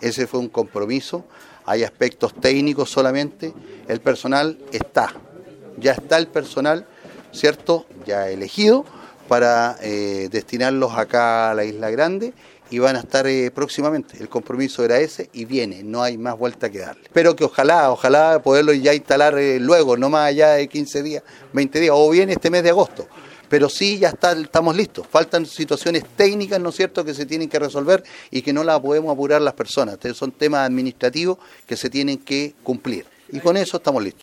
ese fue un compromiso, hay aspectos técnicos solamente, el personal está, ya está el personal, ¿cierto? Ya elegido para eh, destinarlos acá a la Isla Grande y van a estar eh, próximamente. El compromiso era ese y viene, no hay más vuelta que darle. Espero que ojalá, ojalá poderlo ya instalar eh, luego, no más allá de 15 días, 20 días, o bien este mes de agosto. Pero sí, ya está, estamos listos. Faltan situaciones técnicas, ¿no es cierto?, que se tienen que resolver y que no las podemos apurar las personas. Son temas administrativos que se tienen que cumplir. Y con eso estamos listos.